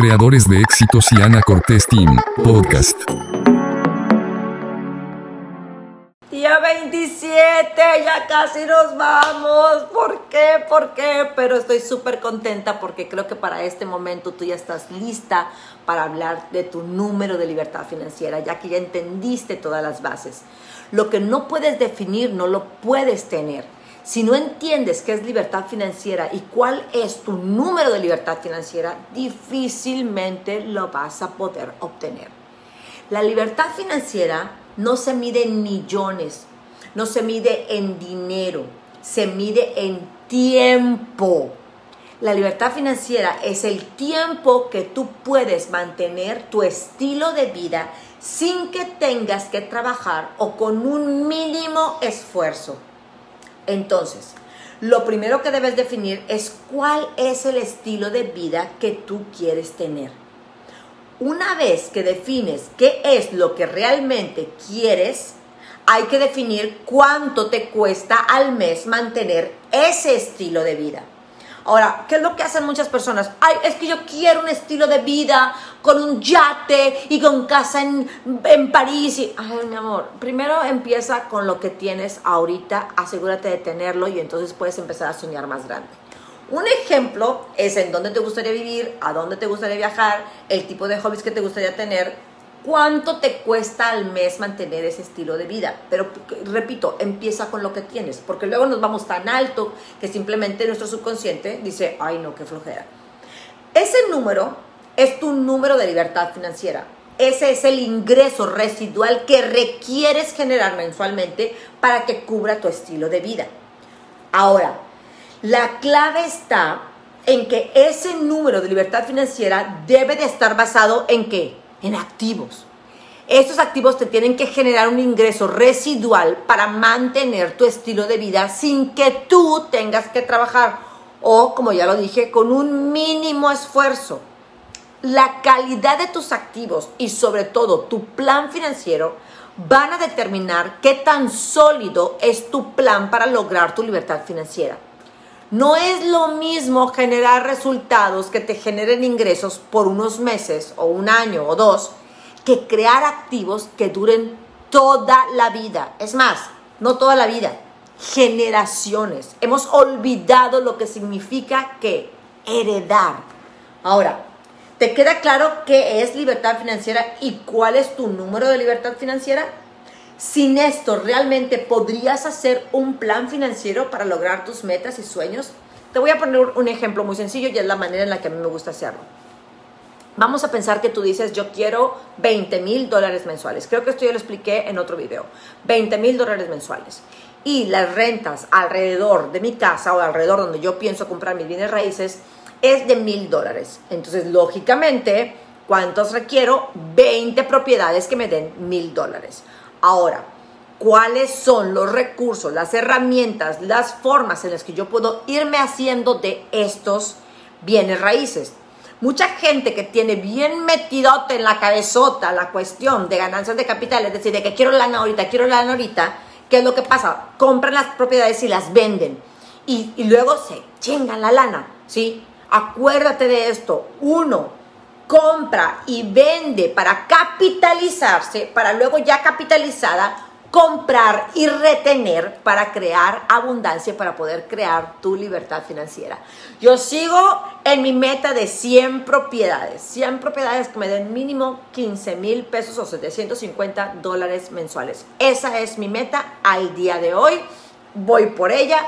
creadores de éxitos y Ana Cortés Team, podcast. Día 27, ya casi nos vamos. ¿Por qué? ¿Por qué? Pero estoy súper contenta porque creo que para este momento tú ya estás lista para hablar de tu número de libertad financiera, ya que ya entendiste todas las bases. Lo que no puedes definir, no lo puedes tener. Si no entiendes qué es libertad financiera y cuál es tu número de libertad financiera, difícilmente lo vas a poder obtener. La libertad financiera no se mide en millones, no se mide en dinero, se mide en tiempo. La libertad financiera es el tiempo que tú puedes mantener tu estilo de vida sin que tengas que trabajar o con un mínimo esfuerzo. Entonces, lo primero que debes definir es cuál es el estilo de vida que tú quieres tener. Una vez que defines qué es lo que realmente quieres, hay que definir cuánto te cuesta al mes mantener ese estilo de vida. Ahora, ¿qué es lo que hacen muchas personas? Ay, es que yo quiero un estilo de vida con un yate y con casa en, en París. Y, ay, mi amor, primero empieza con lo que tienes ahorita, asegúrate de tenerlo y entonces puedes empezar a soñar más grande. Un ejemplo es en dónde te gustaría vivir, a dónde te gustaría viajar, el tipo de hobbies que te gustaría tener, cuánto te cuesta al mes mantener ese estilo de vida. Pero repito, empieza con lo que tienes, porque luego nos vamos tan alto que simplemente nuestro subconsciente dice, ay no, qué flojera. Ese número es tu número de libertad financiera. Ese es el ingreso residual que requieres generar mensualmente para que cubra tu estilo de vida. Ahora, la clave está en que ese número de libertad financiera debe de estar basado en qué? En activos. Estos activos te tienen que generar un ingreso residual para mantener tu estilo de vida sin que tú tengas que trabajar o, como ya lo dije, con un mínimo esfuerzo. La calidad de tus activos y sobre todo tu plan financiero van a determinar qué tan sólido es tu plan para lograr tu libertad financiera. No es lo mismo generar resultados que te generen ingresos por unos meses o un año o dos que crear activos que duren toda la vida. Es más, no toda la vida, generaciones. Hemos olvidado lo que significa que heredar. Ahora, ¿te queda claro qué es libertad financiera y cuál es tu número de libertad financiera? Sin esto, ¿realmente podrías hacer un plan financiero para lograr tus metas y sueños? Te voy a poner un ejemplo muy sencillo y es la manera en la que a mí me gusta hacerlo. Vamos a pensar que tú dices, yo quiero 20 mil dólares mensuales. Creo que esto ya lo expliqué en otro video. 20 mil dólares mensuales. Y las rentas alrededor de mi casa o alrededor donde yo pienso comprar mis bienes raíces es de mil dólares. Entonces, lógicamente, ¿cuántos requiero? 20 propiedades que me den mil dólares. Ahora, ¿cuáles son los recursos, las herramientas, las formas en las que yo puedo irme haciendo de estos bienes raíces? Mucha gente que tiene bien metidote en la cabezota la cuestión de ganancias de capital, es decir, de que quiero lana ahorita, quiero lana ahorita, ¿qué es lo que pasa? Compran las propiedades y las venden. Y, luego se chingan la lana, ¿sí? Acuérdate de esto. Uno, compra y vende para capitalizarse, para luego ya capitalizada, comprar y retener para crear abundancia, para poder crear tu libertad financiera. Yo sigo en mi meta de 100 propiedades, 100 propiedades que me den mínimo 15 mil pesos o 750 dólares mensuales. Esa es mi meta al día de hoy. Voy por ella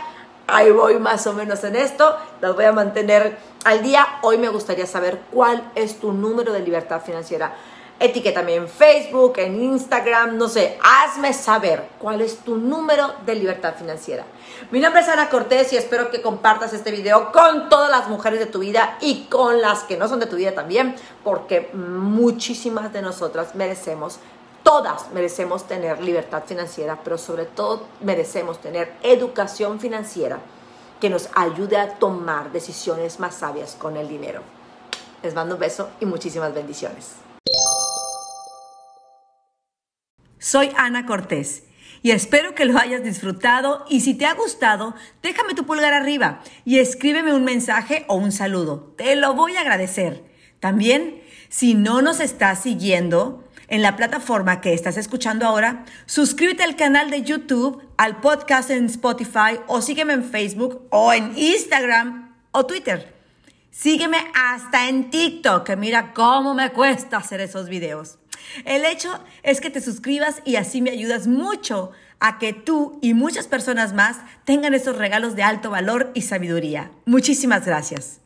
ahí voy más o menos en esto, las voy a mantener al día. Hoy me gustaría saber cuál es tu número de libertad financiera. Etiquétame en Facebook, en Instagram, no sé, hazme saber cuál es tu número de libertad financiera. Mi nombre es Ana Cortés y espero que compartas este video con todas las mujeres de tu vida y con las que no son de tu vida también, porque muchísimas de nosotras merecemos Todas merecemos tener libertad financiera, pero sobre todo merecemos tener educación financiera que nos ayude a tomar decisiones más sabias con el dinero. Les mando un beso y muchísimas bendiciones. Soy Ana Cortés y espero que lo hayas disfrutado y si te ha gustado, déjame tu pulgar arriba y escríbeme un mensaje o un saludo. Te lo voy a agradecer. También, si no nos estás siguiendo en la plataforma que estás escuchando ahora, suscríbete al canal de YouTube, al podcast en Spotify o sígueme en Facebook o en Instagram o Twitter. Sígueme hasta en TikTok, que mira cómo me cuesta hacer esos videos. El hecho es que te suscribas y así me ayudas mucho a que tú y muchas personas más tengan esos regalos de alto valor y sabiduría. Muchísimas gracias.